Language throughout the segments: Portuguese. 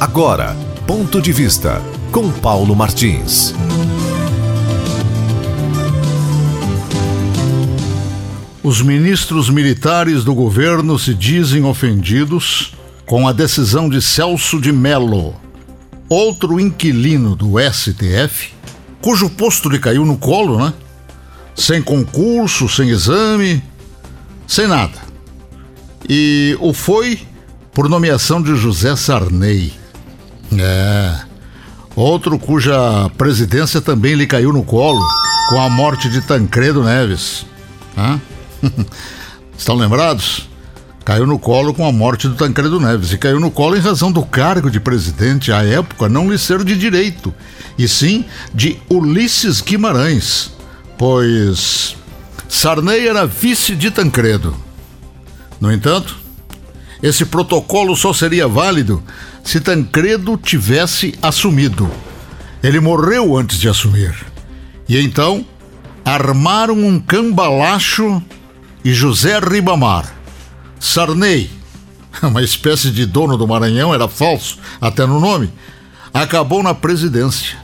Agora, ponto de vista com Paulo Martins. Os ministros militares do governo se dizem ofendidos com a decisão de Celso de Mello, outro inquilino do STF, cujo posto lhe caiu no colo, né? Sem concurso, sem exame, sem nada. E o foi por nomeação de José Sarney. É. Outro cuja presidência também lhe caiu no colo com a morte de Tancredo Neves. Hã? Estão lembrados? Caiu no colo com a morte do Tancredo Neves e caiu no colo em razão do cargo de presidente à época não lhe ser de direito, e sim de Ulisses Guimarães, pois Sarney era vice de Tancredo. No entanto, esse protocolo só seria válido se Tancredo tivesse assumido. Ele morreu antes de assumir. E então armaram um cambalacho e José Ribamar, Sarney, uma espécie de dono do Maranhão, era falso, até no nome, acabou na presidência,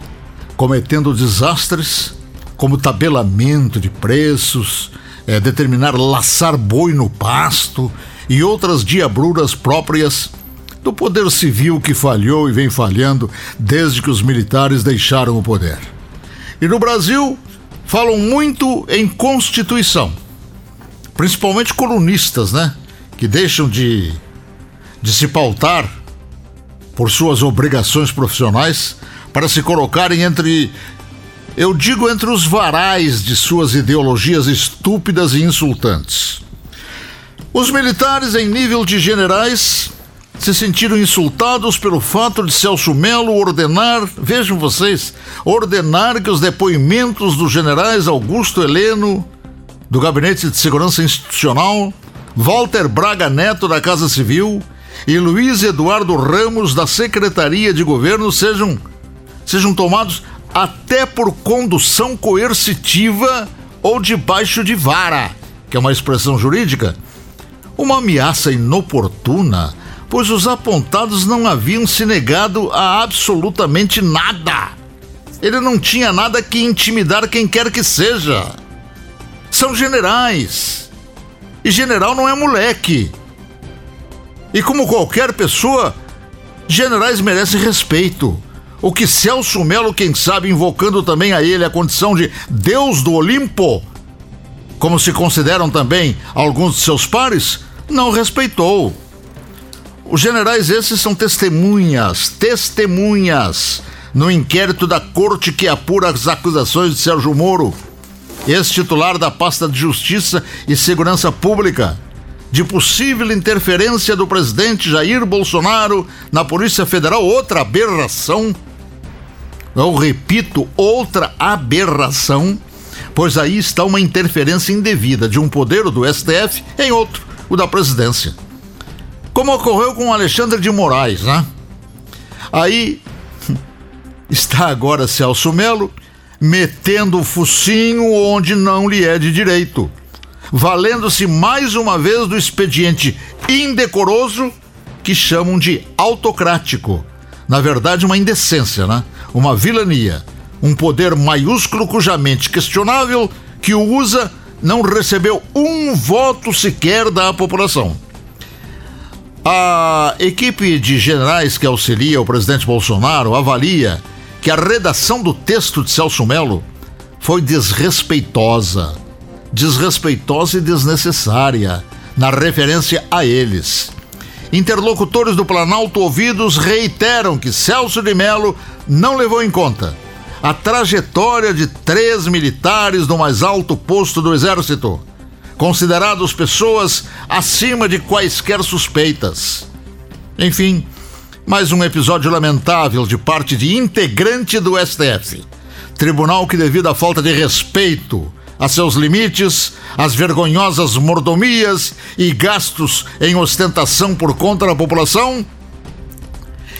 cometendo desastres como tabelamento de preços, é, determinar laçar boi no pasto e outras diabruras próprias do poder civil que falhou e vem falhando desde que os militares deixaram o poder. E no Brasil, falam muito em Constituição principalmente colunistas, né? Que deixam de, de se pautar por suas obrigações profissionais para se colocarem entre, eu digo, entre os varais de suas ideologias estúpidas e insultantes. Os militares, em nível de generais, se sentiram insultados pelo fato de Celso Melo ordenar, vejam vocês, ordenar que os depoimentos dos generais Augusto Heleno, do Gabinete de Segurança Institucional, Walter Braga Neto, da Casa Civil, e Luiz Eduardo Ramos, da Secretaria de Governo, sejam, sejam tomados até por condução coercitiva ou debaixo de vara, que é uma expressão jurídica. Uma ameaça inoportuna, pois os apontados não haviam se negado a absolutamente nada. Ele não tinha nada que intimidar quem quer que seja são generais. E general não é moleque. E como qualquer pessoa, generais merecem respeito. O que Celso Melo, quem sabe, invocando também a ele a condição de Deus do Olimpo, como se consideram também alguns de seus pares, não respeitou. Os generais esses são testemunhas, testemunhas no inquérito da corte que apura as acusações de Sérgio Moro ex-titular da pasta de Justiça e Segurança Pública, de possível interferência do presidente Jair Bolsonaro na Polícia Federal, outra aberração. Eu repito, outra aberração, pois aí está uma interferência indevida de um poder do STF em outro, o da presidência. Como ocorreu com Alexandre de Moraes, né? Aí está agora Celso Melo metendo o focinho onde não lhe é de direito, valendo-se mais uma vez do expediente indecoroso que chamam de autocrático. Na verdade, uma indecência, né? Uma vilania, um poder maiúsculo cuja mente questionável que o usa não recebeu um voto sequer da população. A equipe de generais que auxilia o presidente Bolsonaro avalia que a redação do texto de Celso Melo foi desrespeitosa, desrespeitosa e desnecessária na referência a eles. Interlocutores do Planalto ouvidos reiteram que Celso de Melo não levou em conta a trajetória de três militares no mais alto posto do Exército, considerados pessoas acima de quaisquer suspeitas. Enfim, mais um episódio lamentável de parte de integrante do STF. Tribunal que, devido à falta de respeito a seus limites, às vergonhosas mordomias e gastos em ostentação por conta da população,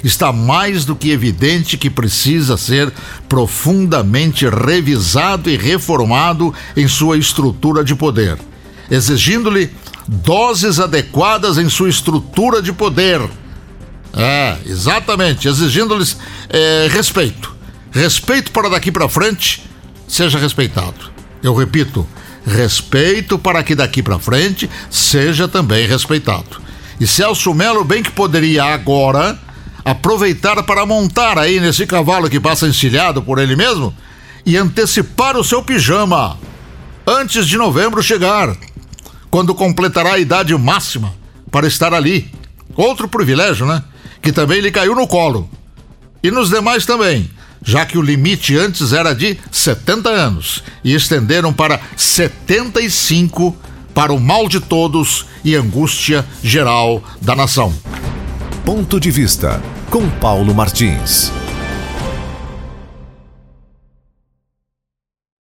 está mais do que evidente que precisa ser profundamente revisado e reformado em sua estrutura de poder, exigindo-lhe doses adequadas em sua estrutura de poder É, exatamente, exigindo-lhes é, respeito. Respeito para daqui para frente, seja respeitado. Eu repito, respeito para que daqui para frente seja também respeitado. E Celso Melo bem que poderia agora aproveitar para montar aí nesse cavalo que passa encilhado por ele mesmo e antecipar o seu pijama antes de novembro chegar, quando completará a idade máxima para estar ali. Outro privilégio, né? Que também lhe caiu no colo. E nos demais também, já que o limite antes era de 70 anos e estenderam para 75 para o mal de todos e angústia geral da nação. Ponto de vista com Paulo Martins.